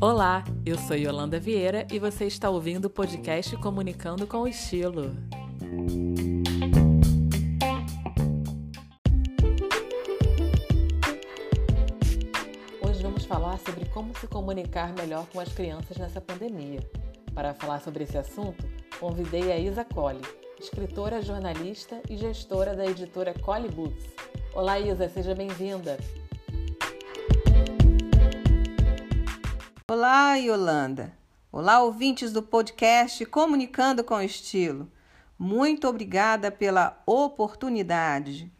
Olá, eu sou Yolanda Vieira e você está ouvindo o podcast Comunicando com Estilo. Hoje vamos falar sobre como se comunicar melhor com as crianças nessa pandemia. Para falar sobre esse assunto, convidei a Isa Colli, escritora, jornalista e gestora da editora Colli Books. Olá, Isa, seja bem-vinda. Olá, Yolanda. Olá, ouvintes do podcast Comunicando com Estilo. Muito obrigada pela oportunidade.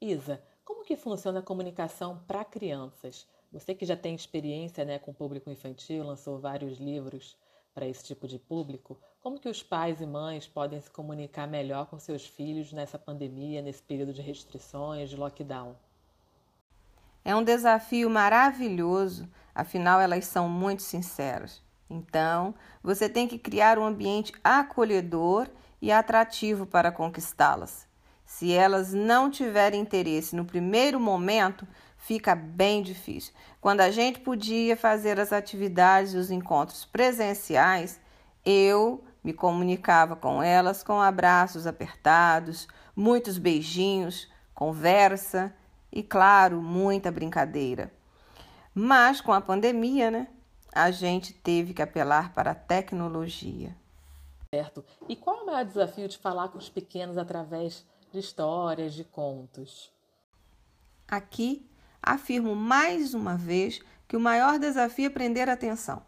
Isa, como que funciona a comunicação para crianças? Você que já tem experiência né, com o público infantil, lançou vários livros para esse tipo de público, como que os pais e mães podem se comunicar melhor com seus filhos nessa pandemia, nesse período de restrições, de lockdown? É um desafio maravilhoso, afinal elas são muito sinceras. Então, você tem que criar um ambiente acolhedor e atrativo para conquistá-las. Se elas não tiverem interesse no primeiro momento, fica bem difícil. Quando a gente podia fazer as atividades e os encontros presenciais, eu me comunicava com elas com abraços apertados, muitos beijinhos, conversa e, claro, muita brincadeira. Mas com a pandemia, né, a gente teve que apelar para a tecnologia. Certo. E qual é o maior desafio de falar com os pequenos através de histórias, de contos? Aqui afirmo mais uma vez que o maior desafio é prender a atenção.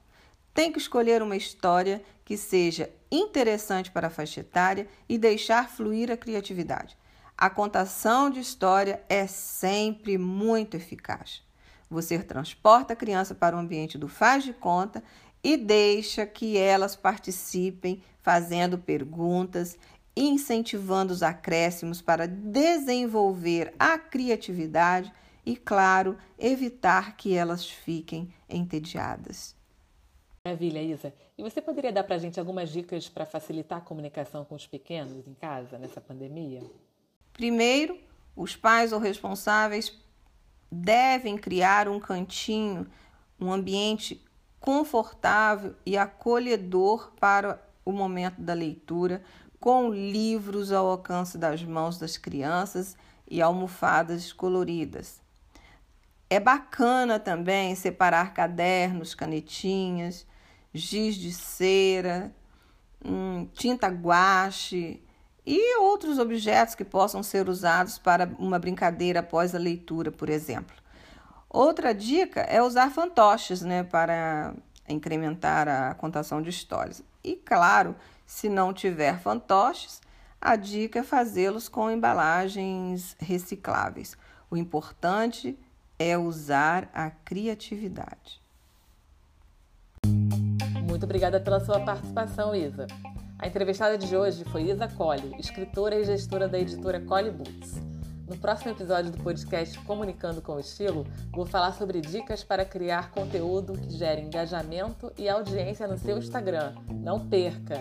Tem que escolher uma história que seja interessante para a faixa etária e deixar fluir a criatividade. A contação de história é sempre muito eficaz. Você transporta a criança para o ambiente do faz de conta e deixa que elas participem, fazendo perguntas, incentivando os acréscimos para desenvolver a criatividade e, claro, evitar que elas fiquem entediadas. Maravilha, Isa. E você poderia dar para a gente algumas dicas para facilitar a comunicação com os pequenos em casa nessa pandemia? Primeiro, os pais ou responsáveis devem criar um cantinho, um ambiente confortável e acolhedor para o momento da leitura, com livros ao alcance das mãos das crianças e almofadas coloridas. É bacana também separar cadernos, canetinhas, giz de cera, hum, tinta guache e outros objetos que possam ser usados para uma brincadeira após a leitura, por exemplo. Outra dica é usar fantoches né, para incrementar a contação de histórias. E, claro, se não tiver fantoches, a dica é fazê-los com embalagens recicláveis. O importante é usar a criatividade. Muito obrigada pela sua participação, Isa. A entrevistada de hoje foi Isa Colli, escritora e gestora da editora Colli Books. No próximo episódio do podcast Comunicando com Estilo, vou falar sobre dicas para criar conteúdo que gere engajamento e audiência no seu Instagram. Não perca!